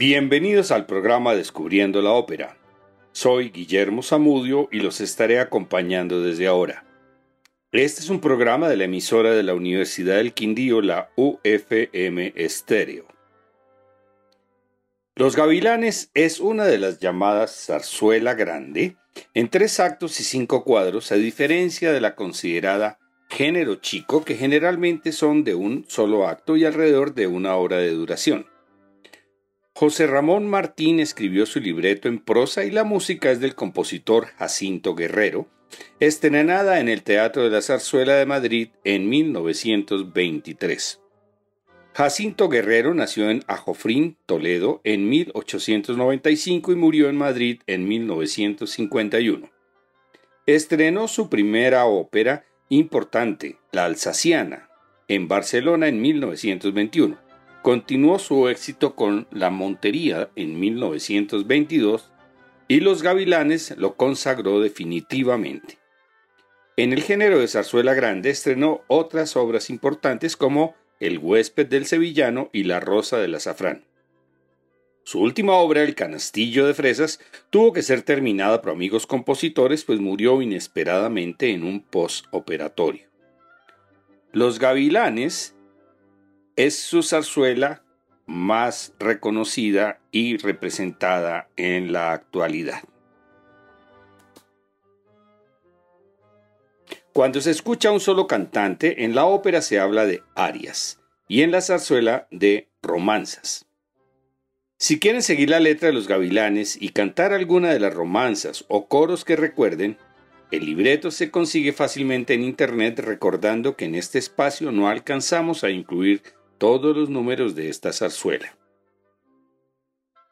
Bienvenidos al programa Descubriendo la Ópera. Soy Guillermo Zamudio y los estaré acompañando desde ahora. Este es un programa de la emisora de la Universidad del Quindío, la UFM Estéreo. Los Gavilanes es una de las llamadas zarzuela grande, en tres actos y cinco cuadros, a diferencia de la considerada género chico, que generalmente son de un solo acto y alrededor de una hora de duración. José Ramón Martín escribió su libreto en prosa y la música es del compositor Jacinto Guerrero, estrenada en el Teatro de la Zarzuela de Madrid en 1923. Jacinto Guerrero nació en Ajofrín, Toledo, en 1895 y murió en Madrid en 1951. Estrenó su primera ópera importante, La Alsaciana, en Barcelona en 1921. Continuó su éxito con La Montería en 1922 y Los Gavilanes lo consagró definitivamente. En el género de zarzuela grande estrenó otras obras importantes como El huésped del sevillano y La rosa del azafrán. Su última obra, El canastillo de fresas, tuvo que ser terminada por amigos compositores, pues murió inesperadamente en un postoperatorio. Los Gavilanes es su zarzuela más reconocida y representada en la actualidad. Cuando se escucha un solo cantante, en la ópera se habla de arias y en la zarzuela de romanzas. Si quieren seguir la letra de los gavilanes y cantar alguna de las romanzas o coros que recuerden, el libreto se consigue fácilmente en Internet recordando que en este espacio no alcanzamos a incluir todos los números de esta zarzuela.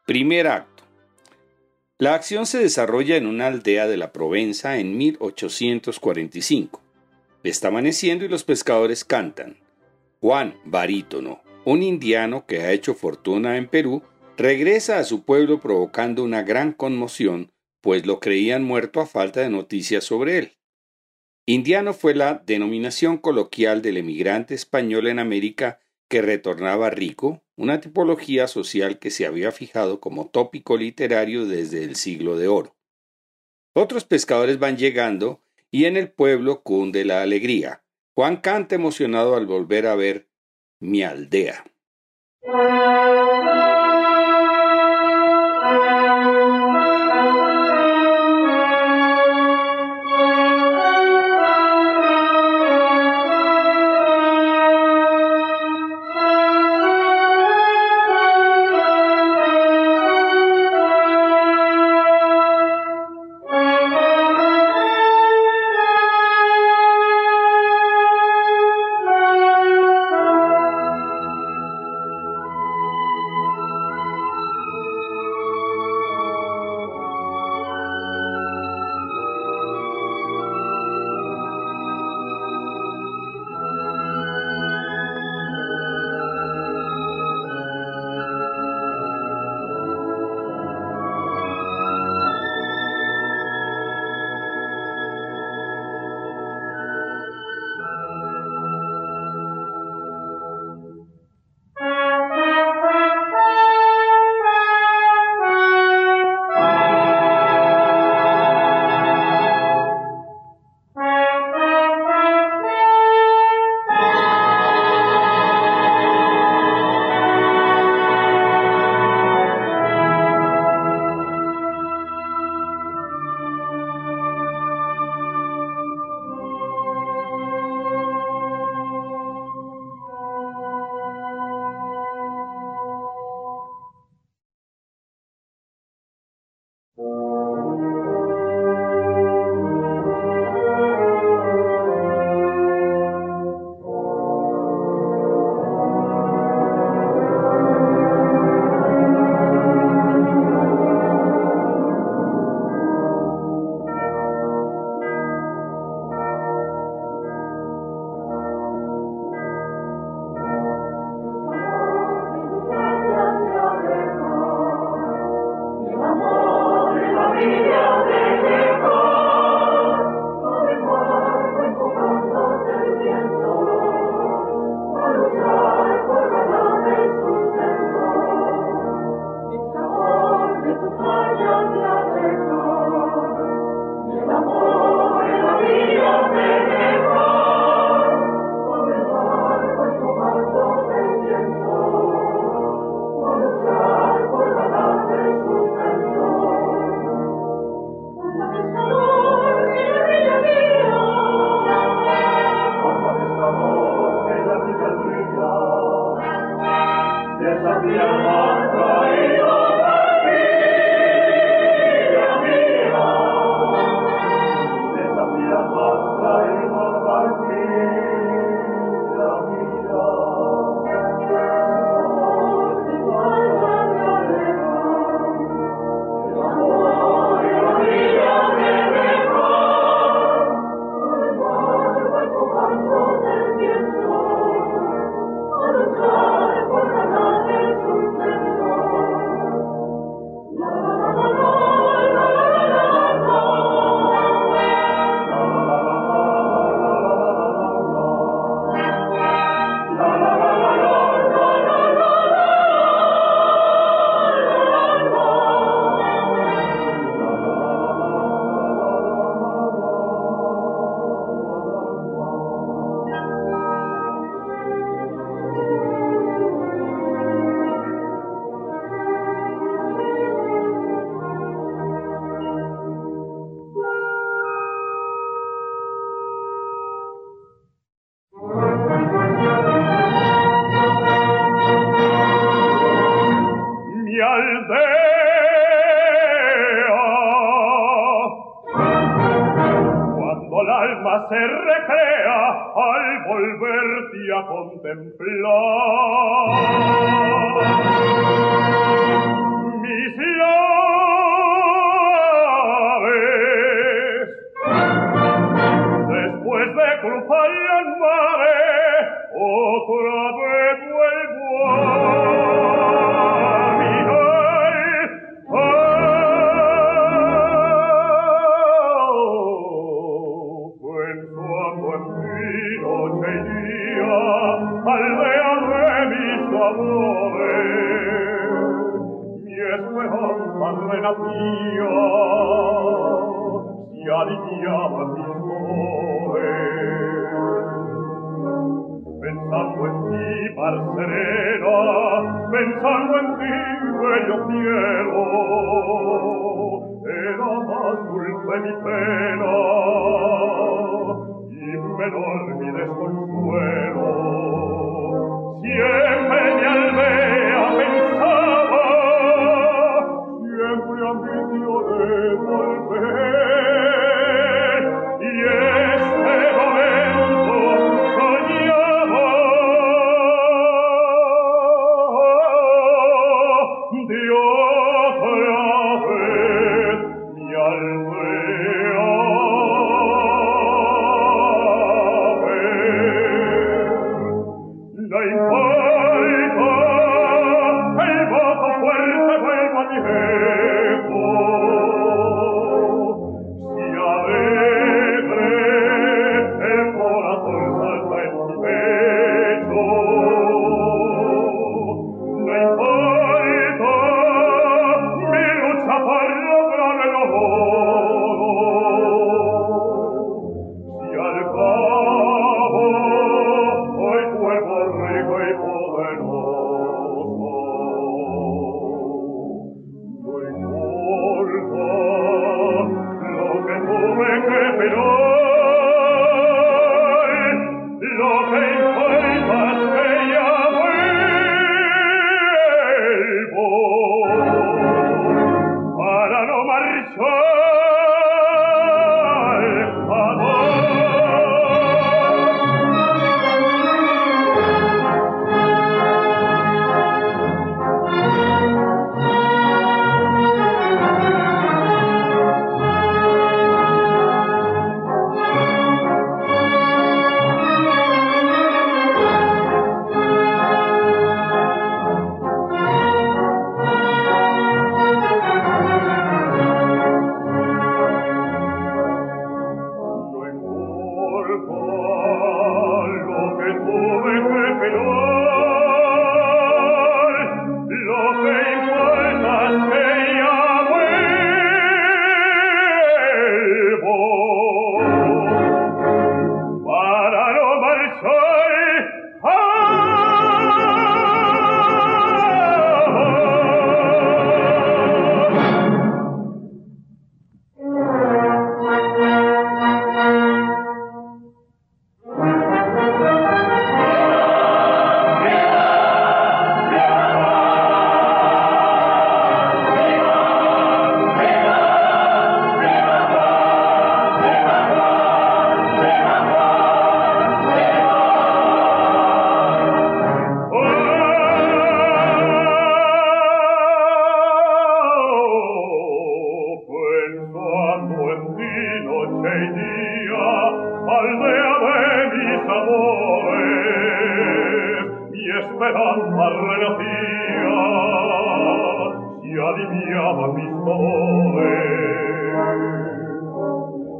Primer acto. La acción se desarrolla en una aldea de la Provenza en 1845. Está amaneciendo y los pescadores cantan. Juan, barítono, un indiano que ha hecho fortuna en Perú, regresa a su pueblo provocando una gran conmoción, pues lo creían muerto a falta de noticias sobre él. Indiano fue la denominación coloquial del emigrante español en América que retornaba rico, una tipología social que se había fijado como tópico literario desde el siglo de oro. Otros pescadores van llegando y en el pueblo cunde la alegría. Juan canta emocionado al volver a ver mi aldea. Hallelujah. cielo e la más dulce mi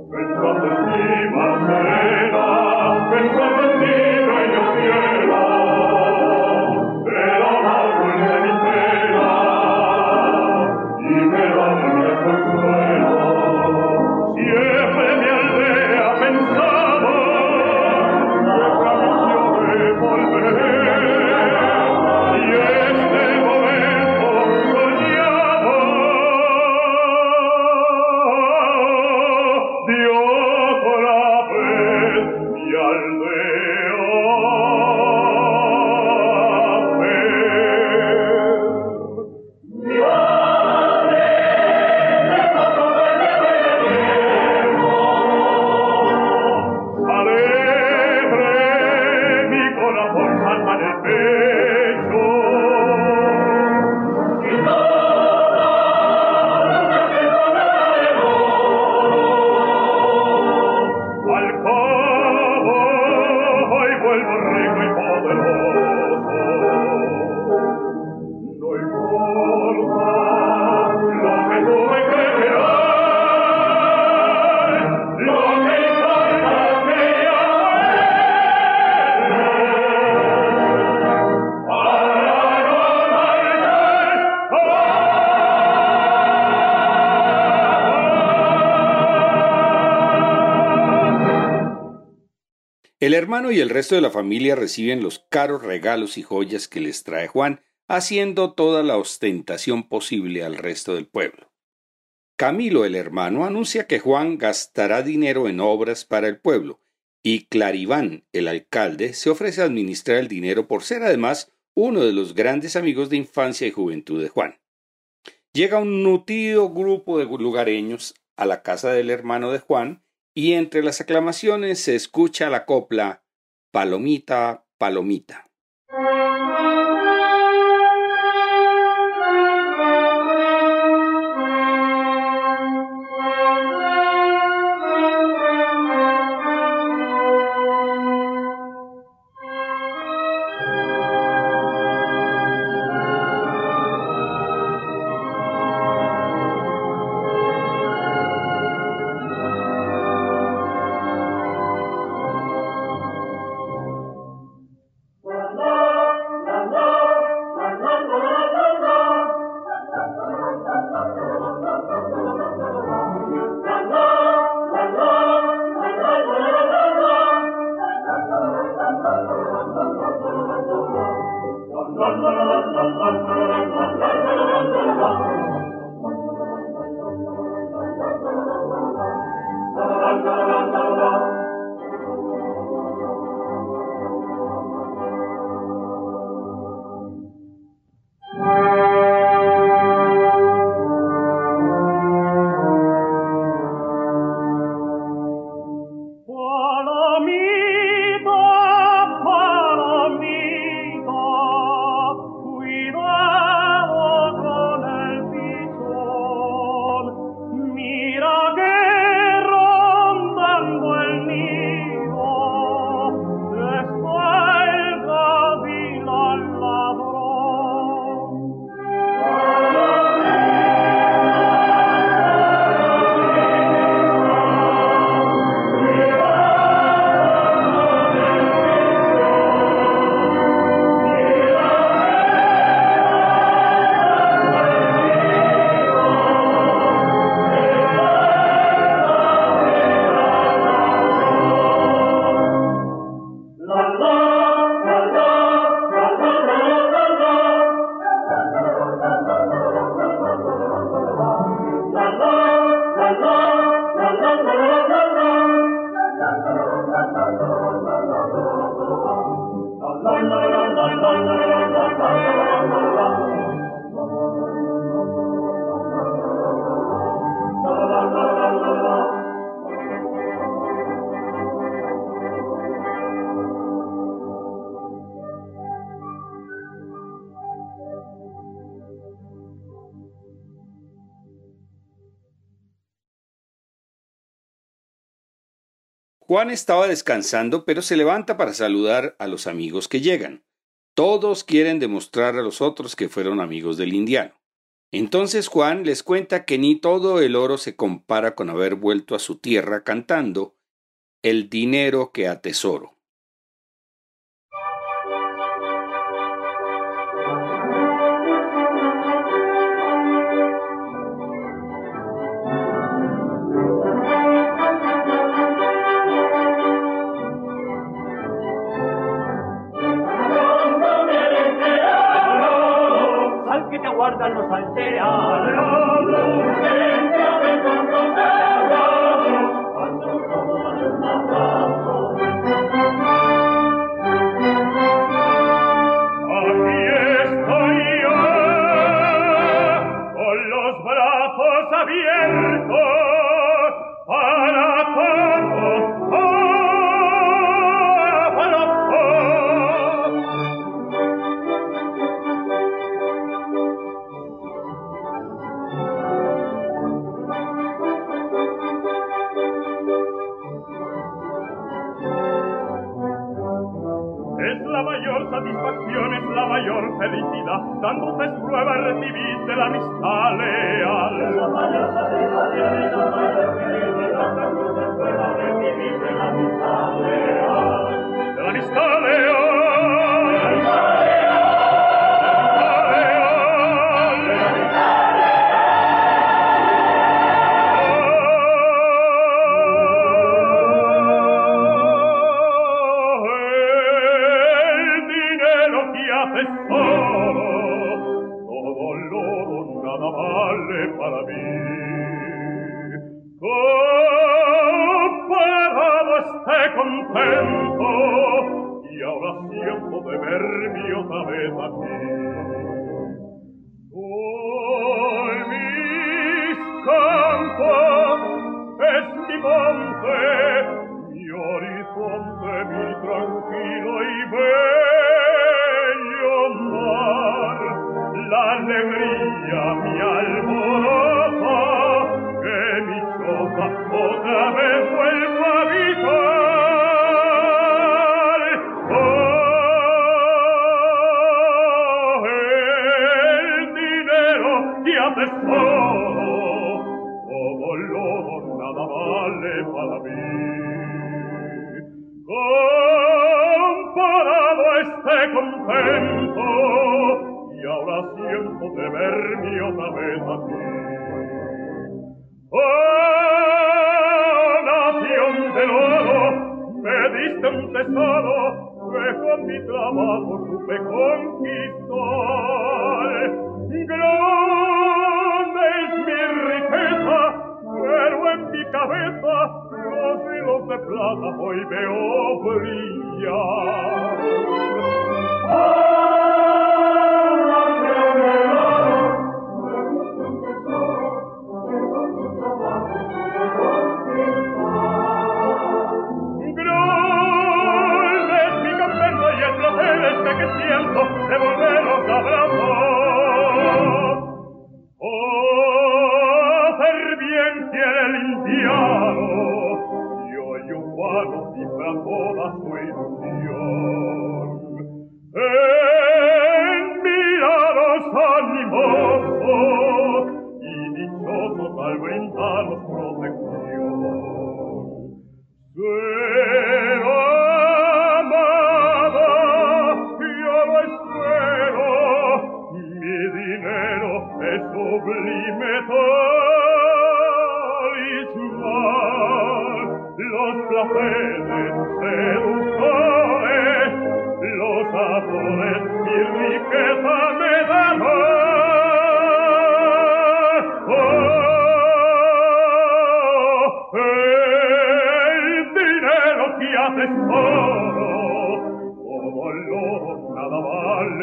Pensate prima sera, pensate y el resto de la familia reciben los caros regalos y joyas que les trae Juan, haciendo toda la ostentación posible al resto del pueblo. Camilo el hermano anuncia que Juan gastará dinero en obras para el pueblo, y Clariván el alcalde se ofrece a administrar el dinero por ser además uno de los grandes amigos de infancia y juventud de Juan. Llega un nutrido grupo de lugareños a la casa del hermano de Juan y entre las aclamaciones se escucha la copla Palomita, Palomita. Juan estaba descansando, pero se levanta para saludar a los amigos que llegan. Todos quieren demostrar a los otros que fueron amigos del indiano. Entonces Juan les cuenta que ni todo el oro se compara con haber vuelto a su tierra cantando el dinero que atesoro. contento, y ahora siento temer mi otra vez a ti.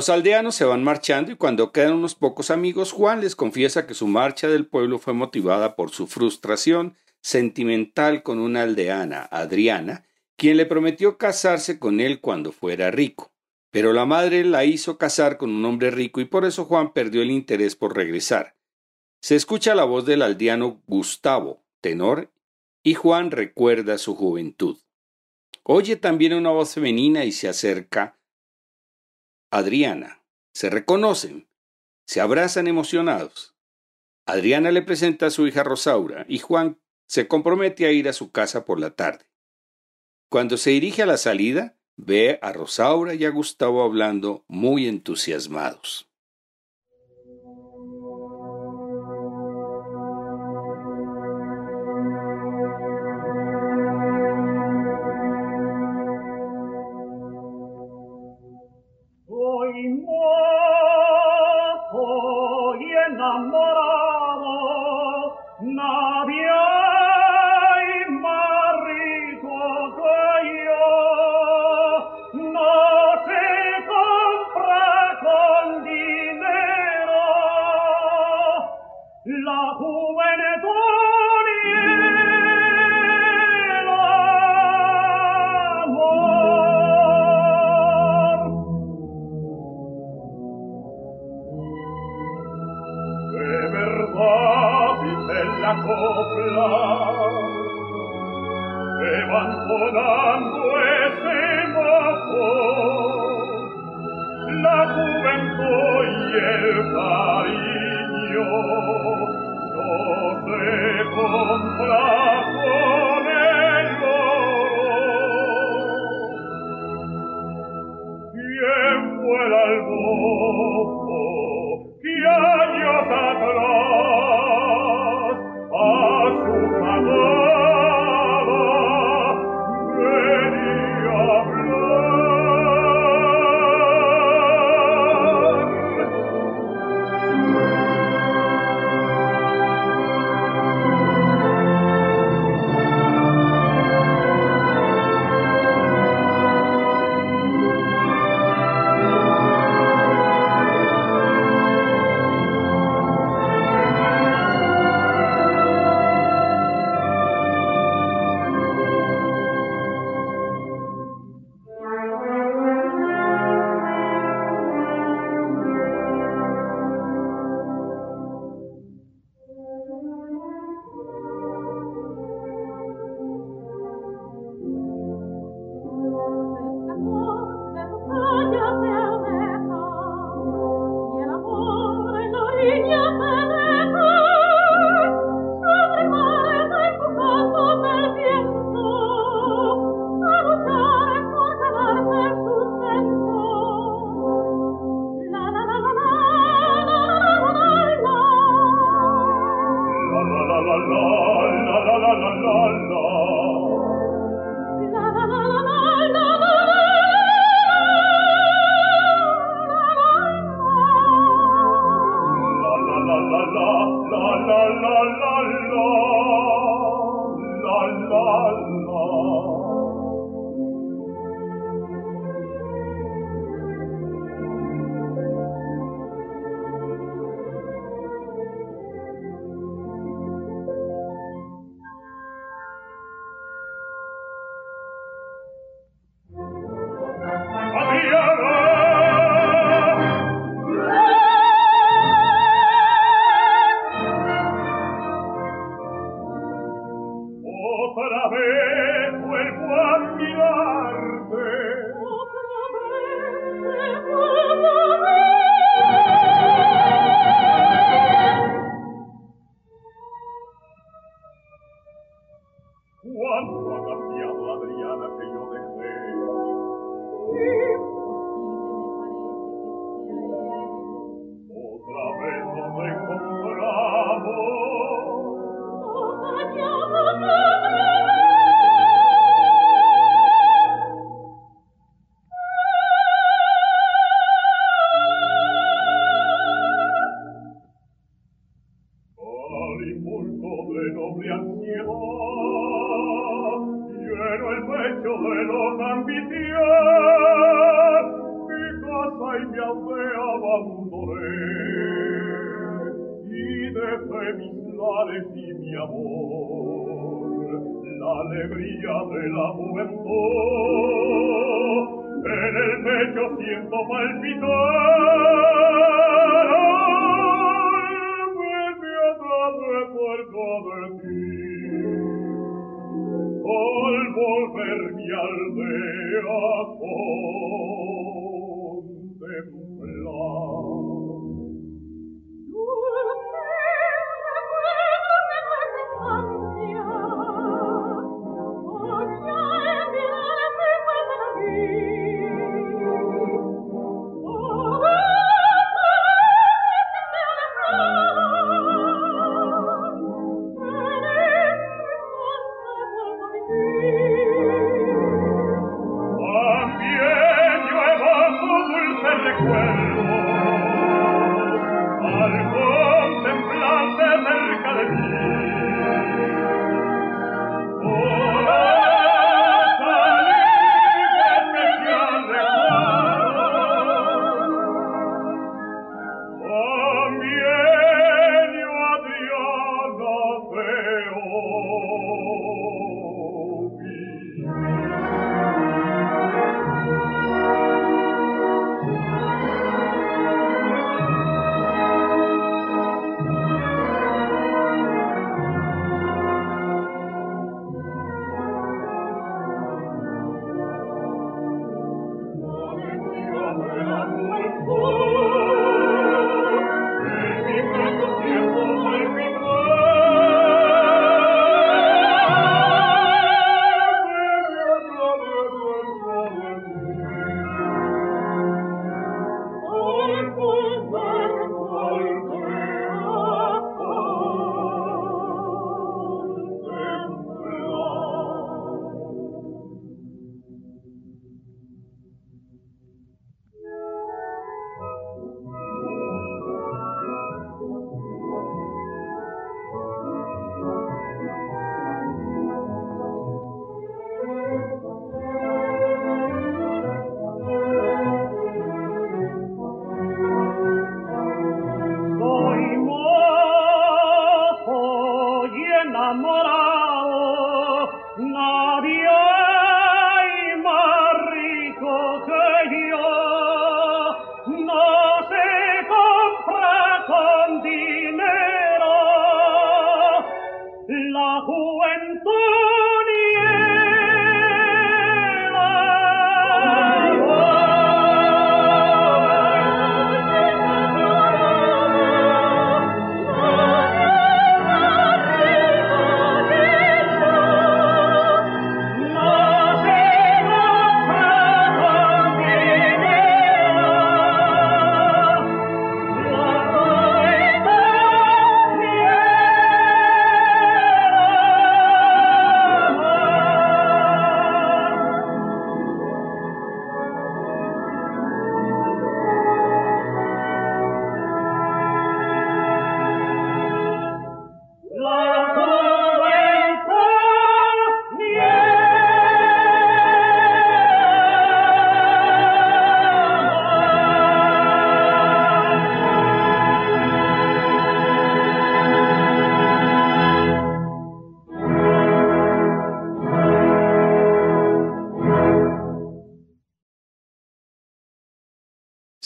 Los aldeanos se van marchando y cuando quedan unos pocos amigos, Juan les confiesa que su marcha del pueblo fue motivada por su frustración sentimental con una aldeana, Adriana, quien le prometió casarse con él cuando fuera rico. Pero la madre la hizo casar con un hombre rico y por eso Juan perdió el interés por regresar. Se escucha la voz del aldeano Gustavo, tenor, y Juan recuerda su juventud. Oye también una voz femenina y se acerca Adriana. Se reconocen, se abrazan emocionados. Adriana le presenta a su hija Rosaura y Juan se compromete a ir a su casa por la tarde. Cuando se dirige a la salida, ve a Rosaura y a Gustavo hablando muy entusiasmados.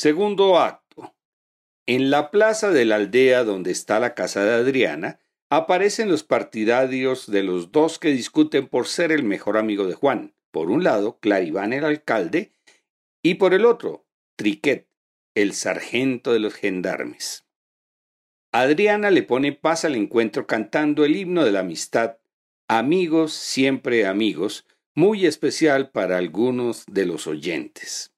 Segundo acto. En la plaza de la aldea donde está la casa de Adriana, aparecen los partidarios de los dos que discuten por ser el mejor amigo de Juan. Por un lado, Claribán el alcalde, y por el otro, Triquet, el sargento de los gendarmes. Adriana le pone paz al encuentro cantando el himno de la amistad, Amigos, siempre amigos, muy especial para algunos de los oyentes.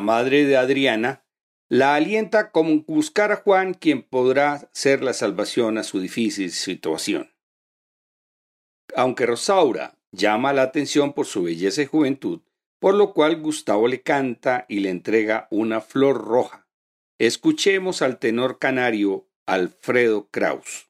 Madre de Adriana, la alienta con buscar a Juan quien podrá ser la salvación a su difícil situación. Aunque Rosaura llama la atención por su belleza y juventud, por lo cual Gustavo le canta y le entrega una flor roja. Escuchemos al tenor canario Alfredo Kraus.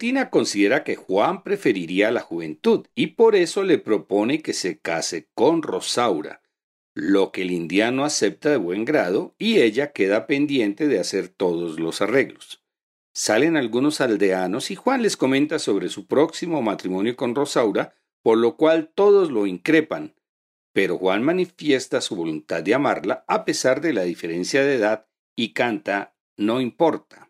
Leontina considera que Juan preferiría la juventud y por eso le propone que se case con Rosaura, lo que el indiano acepta de buen grado y ella queda pendiente de hacer todos los arreglos. Salen algunos aldeanos y Juan les comenta sobre su próximo matrimonio con Rosaura, por lo cual todos lo increpan, pero Juan manifiesta su voluntad de amarla a pesar de la diferencia de edad y canta No importa.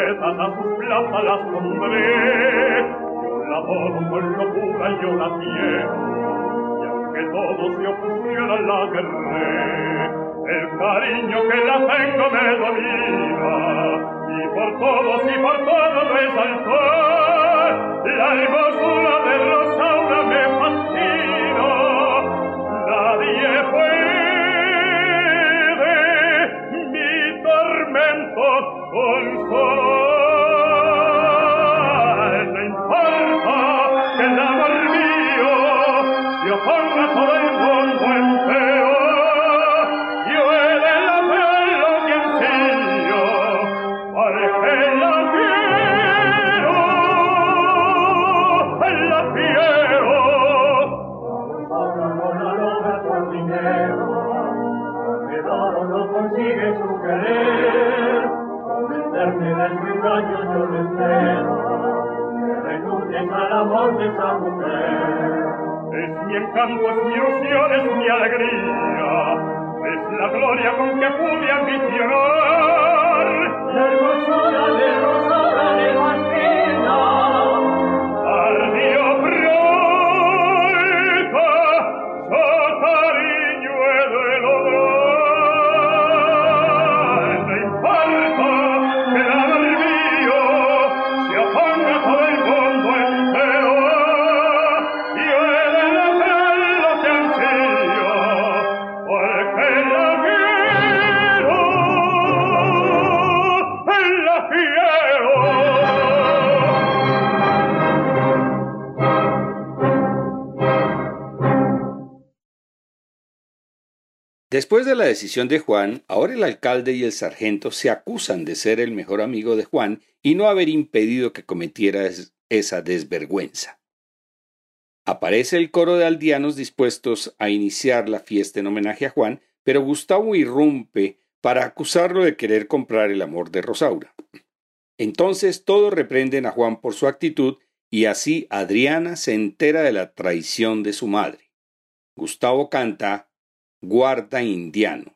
A sus plazas las pondré yo la adoro con locura yo la quiero y aunque todos se opusieran la guerré el cariño que la tengo me domina y por todos y por todos resaltó la hermosura de Rosaura me fascina. Nadie fue con solo Es mi encanto, es mi ilusión, es mi alegría. Después de la decisión de Juan, ahora el alcalde y el sargento se acusan de ser el mejor amigo de Juan y no haber impedido que cometiera esa desvergüenza. Aparece el coro de aldeanos dispuestos a iniciar la fiesta en homenaje a Juan, pero Gustavo irrumpe para acusarlo de querer comprar el amor de Rosaura. Entonces todos reprenden a Juan por su actitud y así Adriana se entera de la traición de su madre. Gustavo canta guarda indiano.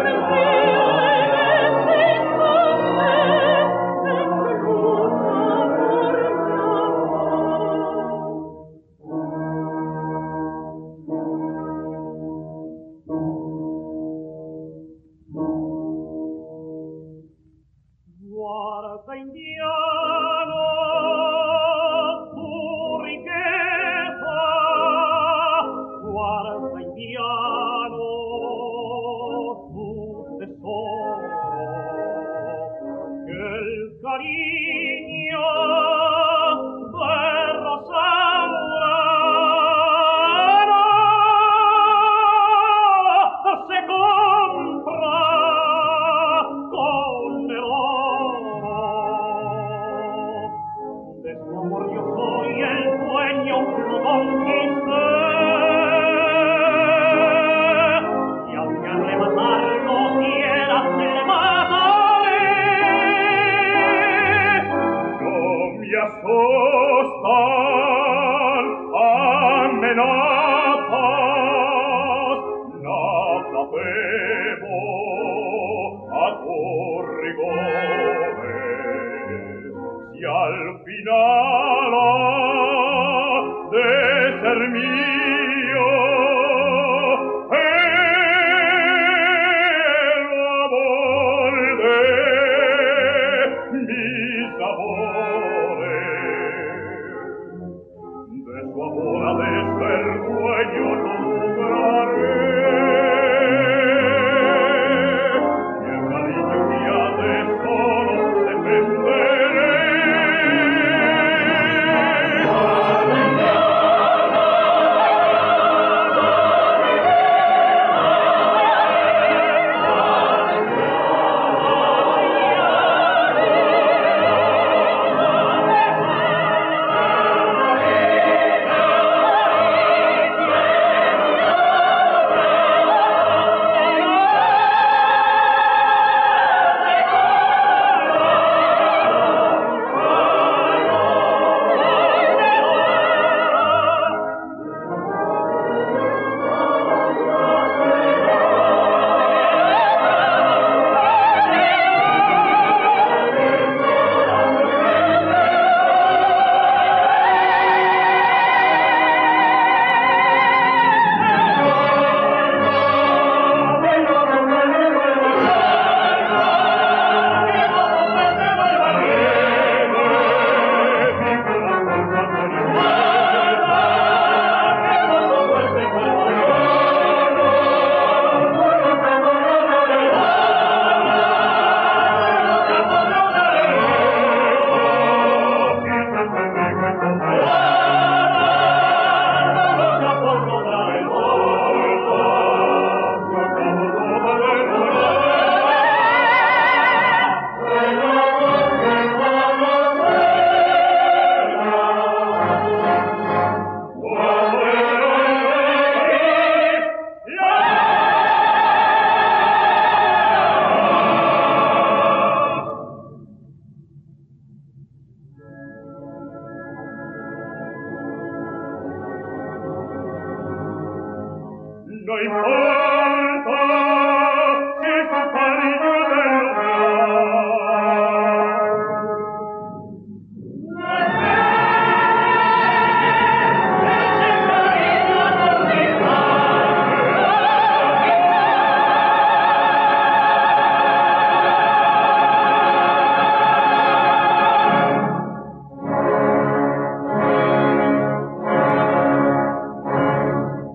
Everything.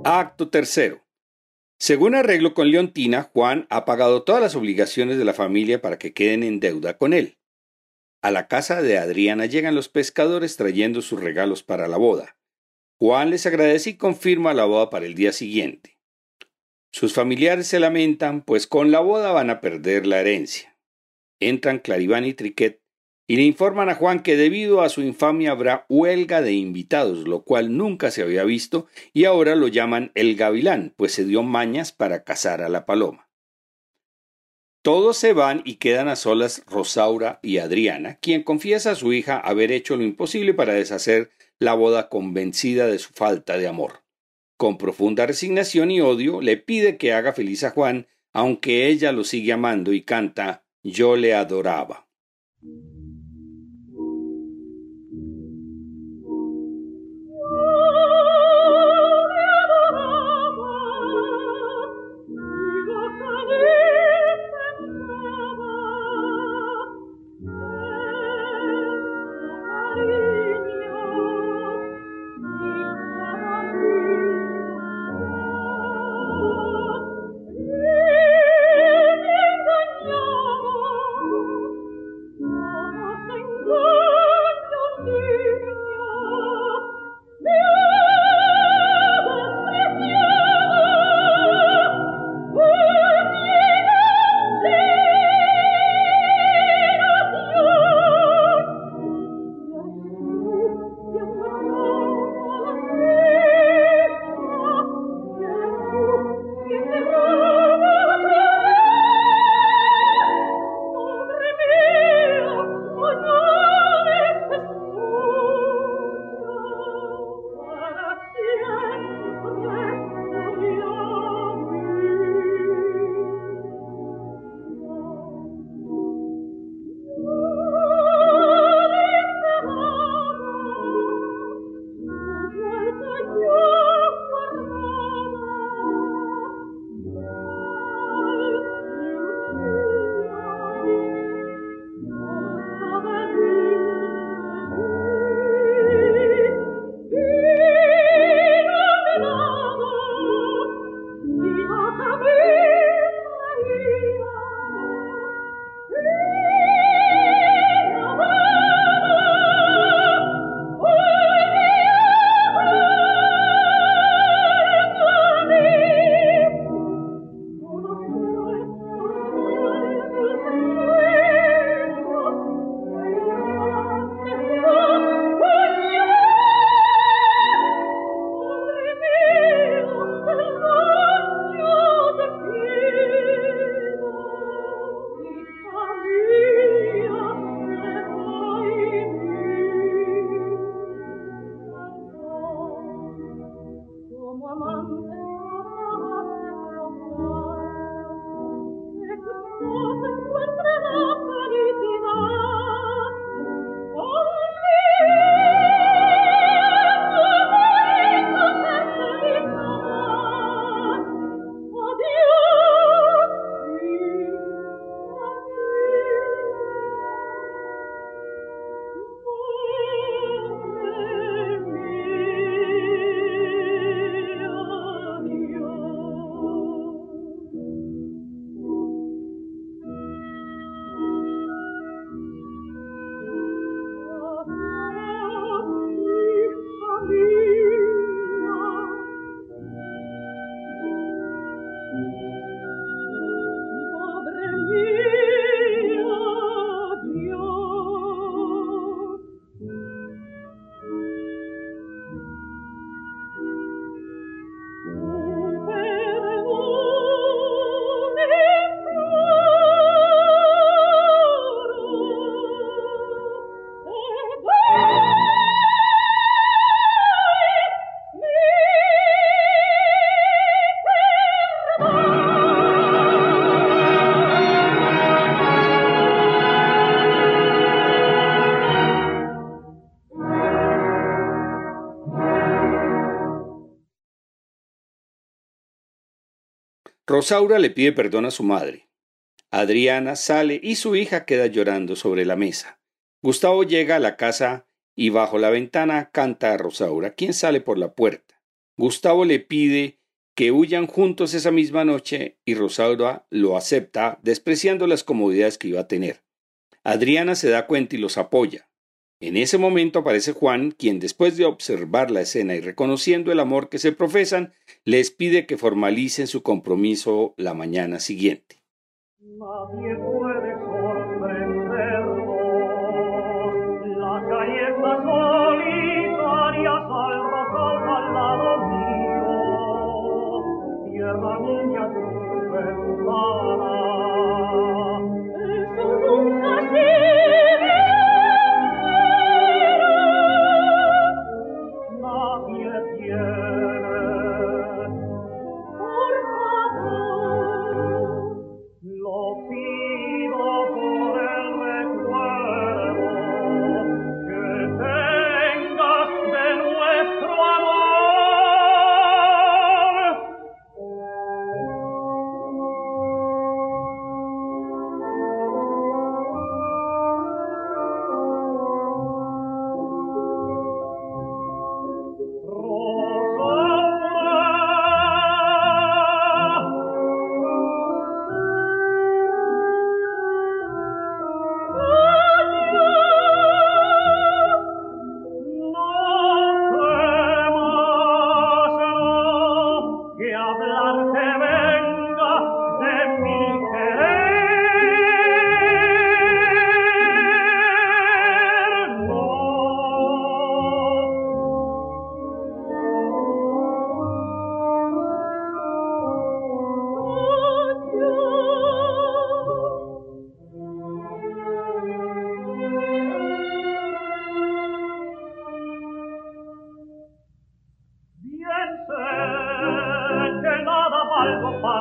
Acto terceiro. Según arreglo con Leontina, Juan ha pagado todas las obligaciones de la familia para que queden en deuda con él. A la casa de Adriana llegan los pescadores trayendo sus regalos para la boda. Juan les agradece y confirma la boda para el día siguiente. Sus familiares se lamentan, pues con la boda van a perder la herencia. Entran Claribán y Triquet y le informan a Juan que debido a su infamia habrá huelga de invitados, lo cual nunca se había visto, y ahora lo llaman el gavilán, pues se dio mañas para cazar a la paloma. Todos se van y quedan a solas Rosaura y Adriana, quien confiesa a su hija haber hecho lo imposible para deshacer la boda convencida de su falta de amor. Con profunda resignación y odio le pide que haga feliz a Juan, aunque ella lo sigue amando y canta Yo le adoraba. Rosaura le pide perdón a su madre. Adriana sale y su hija queda llorando sobre la mesa. Gustavo llega a la casa y bajo la ventana canta a Rosaura, quien sale por la puerta. Gustavo le pide que huyan juntos esa misma noche y Rosaura lo acepta, despreciando las comodidades que iba a tener. Adriana se da cuenta y los apoya. En ese momento aparece Juan, quien después de observar la escena y reconociendo el amor que se profesan, les pide que formalicen su compromiso la mañana siguiente.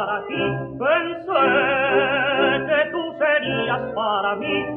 para pensé que tú serías para mí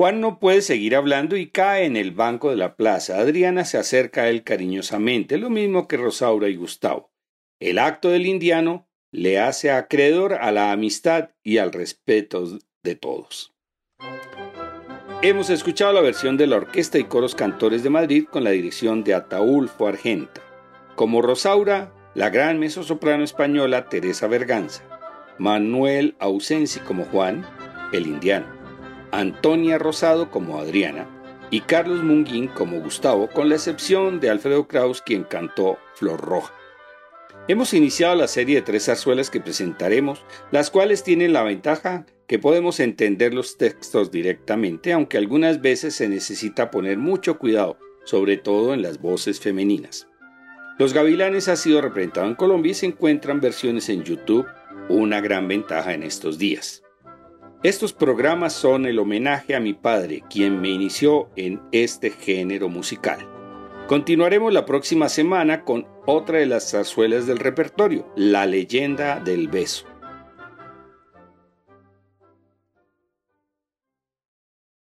Juan no puede seguir hablando y cae en el banco de la plaza. Adriana se acerca a él cariñosamente, lo mismo que Rosaura y Gustavo. El acto del indiano le hace acreedor a la amistad y al respeto de todos. Hemos escuchado la versión de la Orquesta y Coros Cantores de Madrid con la dirección de Ataulfo Argenta. Como Rosaura, la gran mezzosoprano española Teresa Berganza. Manuel Ausensi como Juan, el indiano. Antonia Rosado como Adriana y Carlos Munguín como Gustavo, con la excepción de Alfredo Kraus, quien cantó Flor Roja. Hemos iniciado la serie de tres zarzuelas que presentaremos, las cuales tienen la ventaja que podemos entender los textos directamente, aunque algunas veces se necesita poner mucho cuidado, sobre todo en las voces femeninas. Los Gavilanes ha sido representado en Colombia y se encuentran versiones en YouTube, una gran ventaja en estos días. Estos programas son el homenaje a mi padre, quien me inició en este género musical. Continuaremos la próxima semana con otra de las zarzuelas del repertorio, La leyenda del beso.